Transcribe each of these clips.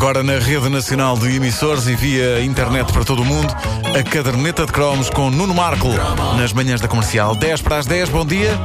Agora na rede nacional de emissores e via internet para todo o mundo, a caderneta de cromos com Nuno Marco nas manhãs da comercial. 10 para as 10, bom dia.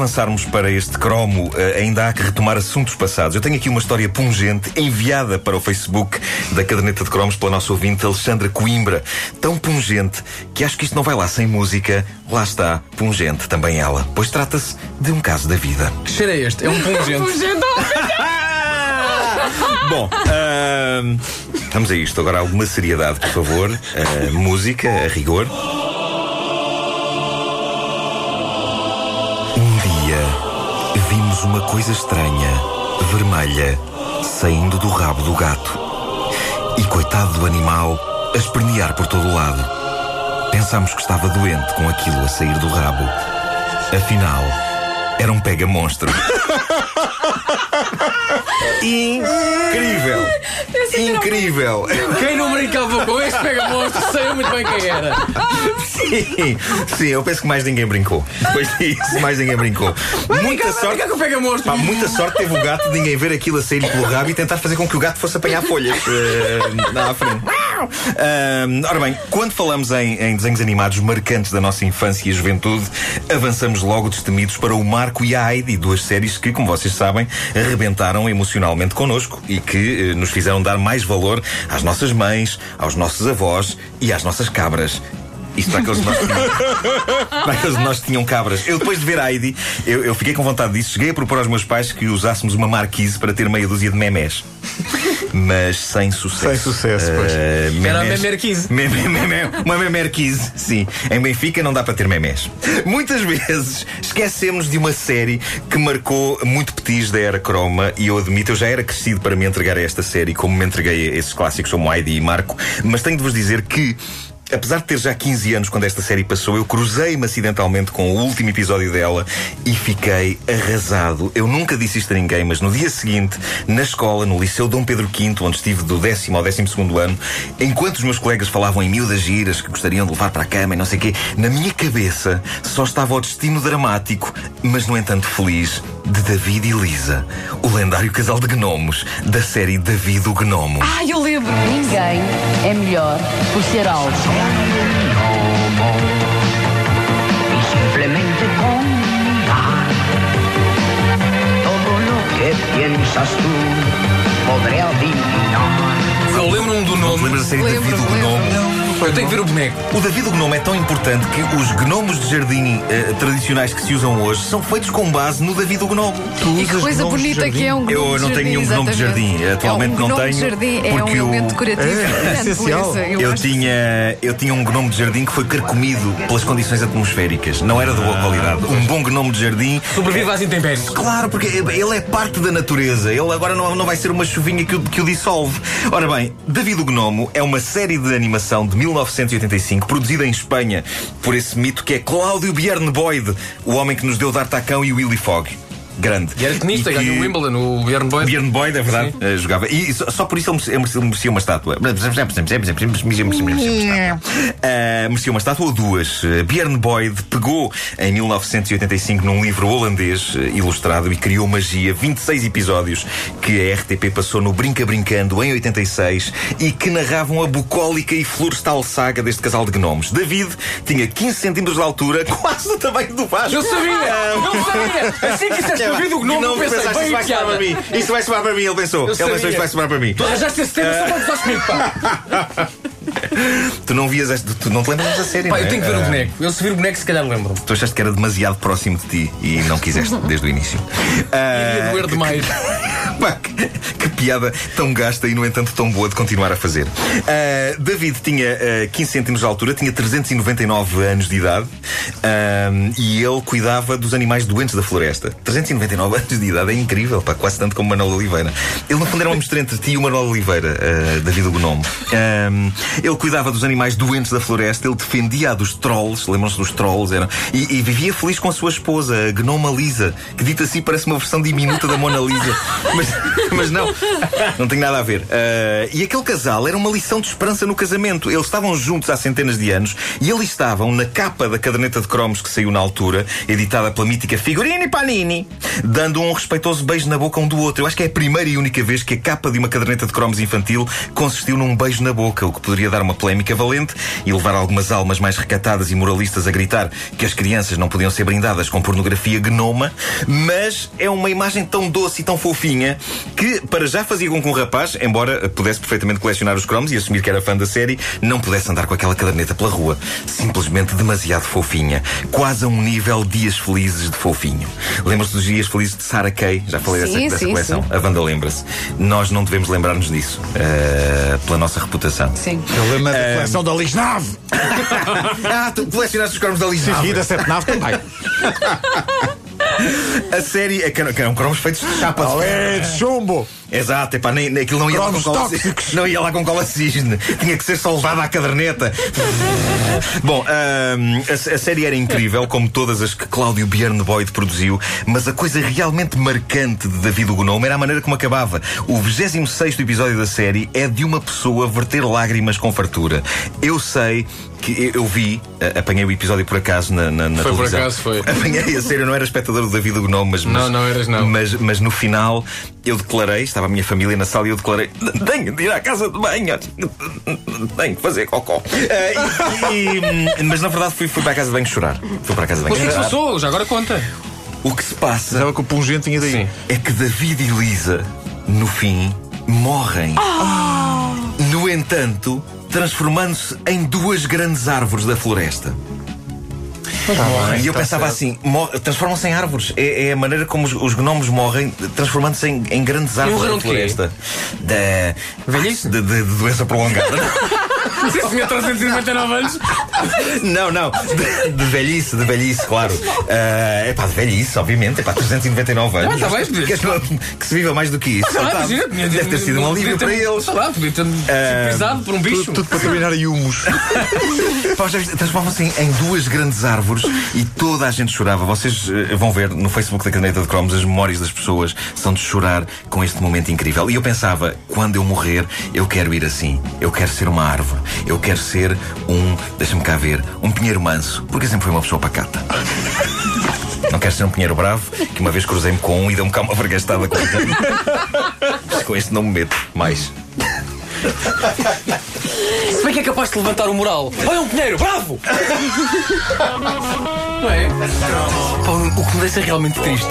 Avançarmos para este cromo, eh, ainda há que retomar assuntos passados. Eu tenho aqui uma história pungente enviada para o Facebook da caderneta de cromos pela nossa ouvinte Alexandra Coimbra. Tão pungente que acho que isto não vai lá sem música. Lá está, pungente também ela. Pois trata-se de um caso da vida. Que cheiro é este? É um pungente. Bom, ahm, vamos a isto. Agora alguma seriedade, por favor. Ah, música, a rigor. Vimos uma coisa estranha, vermelha, saindo do rabo do gato. E coitado do animal, a espernear por todo o lado. Pensámos que estava doente com aquilo a sair do rabo. Afinal, era um pega-monstro. Incrível! Incrível! Quem não brincava com este pega monstro sabia muito bem quem era. Sim, sim, eu penso que mais ninguém brincou. Depois disso, mais ninguém brincou. Muita sorte. Porquê que o pega monstro? Pá, muita sorte teve o gato de ninguém ver aquilo a sair pelo rabo e tentar fazer com que o gato fosse apanhar folhas eh, na à frente. Ah, ora bem, quando falamos em, em desenhos animados marcantes da nossa infância e juventude, avançamos logo destemidos para o Marco e a Heidi, duas séries que, como vocês sabem, arrebentaram emocionalmente connosco e que eh, nos fizeram dar mais valor às nossas mães, aos nossos avós e às nossas cabras. Isto para aqueles de nós que tinham, para aqueles de nós que tinham cabras. Eu, depois de ver a Heidi, eu, eu fiquei com vontade disso. Cheguei a propor aos meus pais que usássemos uma marquise para ter meia dúzia de memés. Mas sem sucesso. Sem sucesso, pois. Eh, Era a memés- memerquise. Me- me- me- me- Uma memerquise, sim. Em Benfica não dá para ter memés. Muitas vezes esquecemos de uma série que marcou muito petis da era croma e eu admito, eu já era crescido para me entregar a esta série, como me entreguei a esses clássicos como Heidi e Marco, mas tenho de vos dizer que. Apesar de ter já 15 anos quando esta série passou, eu cruzei-me acidentalmente com o último episódio dela e fiquei arrasado. Eu nunca disse isto a ninguém, mas no dia seguinte, na escola, no Liceu Dom Pedro V, onde estive do décimo ao décimo segundo ano, enquanto os meus colegas falavam em miúdas giras que gostariam de levar para a cama e não sei o quê, na minha cabeça só estava o destino dramático, mas no entanto feliz, de David e Lisa, o lendário casal de gnomos da série David o Gnomo. Ai, eu lembro. Ninguém é melhor por ser alto. simplemente contar todo lo que piensas tú podré adivinar. Eu lembro-me do nome. da série Lembro, David o. Gnomo? Eu tenho que ver o boneco. O David o Gnome é tão importante que os gnomos de jardim eh, tradicionais que se usam hoje são feitos com base no David o Gnome. E que coisa bonita que é um gnome Eu de não jardim, tenho nenhum gnome de exatamente. jardim. Atualmente é um não gnome tenho, De jardim é porque um o- elemento decorativo É, essencial. beleza. Eu acho. tinha, eu tinha um gnome de jardim que foi carcomido pelas condições atmosféricas. Não era de boa qualidade. Um bom gnome de jardim. Sobrevive às intempéries. Claro, porque ele é parte da natureza. Ele agora não, não vai ser uma chuvinha que o, que o dissolve. Ora bem, David o Gnomo é uma série de animação de 1985, produzida em Espanha por esse mito que é Cláudio Bjorn Boyd, o homem que nos deu D'Artacão e Willy Fogg. Grande. E era tenista, E que- ganhou o Wimbledon, o Bjorn Boyd. Bjorn Boyd, é verdade, eh, jogava. E só, só por isso ele merecia, ele merecia- uma estátua. Eh, merecia uma estátua ou duas. Eh, Bjorn Boyd pegou em 1985 num livro holandês ilustrado e criou magia, 26 episódios que a RTP passou no Brinca Brincando em 86 e que narravam a bucólica e florestal saga deste casal de gnomos. David tinha 15 centímetros de altura, quase do tamanho do Vasco. Eu sabia! Eu sabia! Assim que disseste Gnome, eu pensei, pensaste, bem isto vai piada. para mim. Isto vai sobrar para mim, ele pensou. Eu ele pensou, sabia. isto vai sobrar para mim. Tu arranjaste esse tema só para gozar comigo, pá. Tu não vias esta, tu não te lembras da série, Pá, não eu é? tenho que ver o Ah, boneco. Eu se vir o boneco, se calhar lembro-me. Tu achaste que era demasiado próximo de ti e não quiseste desde o início. Ah, Ia doer demais. Pá, que, que piada tão gasta e, no entanto, tão boa de continuar a fazer. Uh, David tinha uh, 15 centímetros de altura, tinha 399 anos de idade uh, e ele cuidava dos animais doentes da floresta. 399 anos de idade é incrível, pá, quase tanto como Manuel Oliveira. Ele, no fundo, era uma mistura entre ti e o Manuel Oliveira, uh, David o Gnome. ele cuidava dos animais doentes da floresta, ele defendia a dos trolls, lembram-se dos trolls? Eram, e, e, vivia feliz com a sua esposa, a Gnoma Lisa, que dito assim parece uma versão diminuta da Mona Lisa. Mas, mas não, não tem nada a ver. Uh, e aquele casal era uma lição de esperança no casamento. Eles estavam juntos há centenas de anos e eles estavam na capa da caderneta de cromos que saiu na altura, editada pela mítica Figurini Panini, dando um respeitoso beijo na boca um do outro. Eu acho que é a primeira e única vez que a capa de uma caderneta de cromos infantil consistiu num beijo na boca, o que poderia dar uma polémica valente e levar algumas almas mais recatadas e moralistas a gritar que as crianças não podiam ser brindadas com pornografia gnoma, mas é uma imagem tão doce e tão fofinha que para já fazia com que um rapaz, embora pudesse perfeitamente colecionar os cromos e assumir que era fã da série, não pudesse andar com aquela caderneta pela rua. Simplesmente demasiado fofinha. Quase a um nível Dias Felizes de fofinho. Lembra-se dos Dias Felizes de Sarah Kay? Já falei sim, dessa, dessa sim, coleção. Sim. A banda lembra-se. Nós não devemos lembrar-nos disso. Uh, pela nossa reputação. Sim. Eu lembro da coleção da Lisnave. ah, tu colecionaste os cromos da Lisnave. E da Sete Nave também. A série é que eram, cromos feitos de chapa de É de chumbo. Exato, epá, nem, nem, aquilo não ia, lá com cola, tóxicos. não ia lá com cola cisne. Tinha que ser soldado à caderneta. Bom, a, a série era incrível, como todas as que Cláudio Bjorn Boyd produziu, mas a coisa realmente marcante de David o Gnome era a maneira como acabava. O 26 episódio da série é de uma pessoa verter lágrimas com fartura. Eu sei que eu vi, apanhei o episódio por acaso na, na, na Foi por televisão. acaso, foi. Apanhei a série, eu não era espectador do David o Gnome, mas, Não, mas- não eras, não. Mas, mas no final eu declarei, estava a minha família na sala e eu declarei: tenho de ir à casa de banho, tenho que fazer cocó. Ah, e- e- mas na verdade fui, fui para a casa de banho chorar. Fui para a casa de Mas o banho que é que se passou? Já agora conta. O que se passa Pensava que o pungente tinha daí. Sim. é que David e Lisa, no fim, morrem. No entanto, transformando-se em duas grandes árvores da floresta. E eu pensava assim: mor- transformam-se em árvores. É, é a maneira como os, os gnomos morrem, transformando-se em, em grandes árvores da floresta. Da. Velhice? De, de- de doença prolongada. Se tinha 399 anos. não, não. De, de velhice, de velhice, claro. é pá, de velhice, obviamente. É pá, 399 anos. Ah, tá bem, Queres que, que se viva mais do que isso? Ah, Tá. imagina, Deve ter sido um alívio para eles. Sei lá, podia ter sido pisado por um bicho. Tudo, tudo para terminar em humus. Transformam-se em, em duas grandes árvores e toda a gente chorava. Vocês eh, vão ver no Facebook da Caneta de Cromos as memórias das pessoas são de chorar com este momento incrível. E eu pensava, quando eu morrer, eu quero ir assim. Eu quero ser uma árvore. Eu quero ser um, deixa-me cá ver, um pinheiro manso. Porque sempre fui uma pessoa pacata. Não quero ser um pinheiro bravo, que uma vez cruzei-me com um e deu-me cá uma vergastada com ele. Com este não me meto mais. Se bem que é capaz de levantar o moral. Olha um pinheiro, bravo! Não é? Pá, o que me deixa realmente triste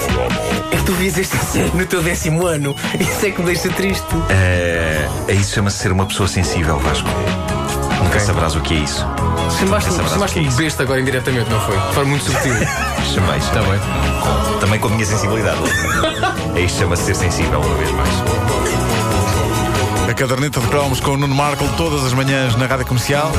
é que tu vias série no teu décimo ano. Isso é que me deixa triste. É, é isso chama-se ser uma pessoa sensível, Vasco. Nunca saberás o que é isso. Chamaste-me verdade. besta agora indiretamente, não foi? De forma muito subtil. Chamei, chamei. bem. Também com a minha sensibilidade. é isto chama-se ser sensível, uma vez mais. A caderneta de cromos com o Nuno Marco todas as manhãs na rádio comercial.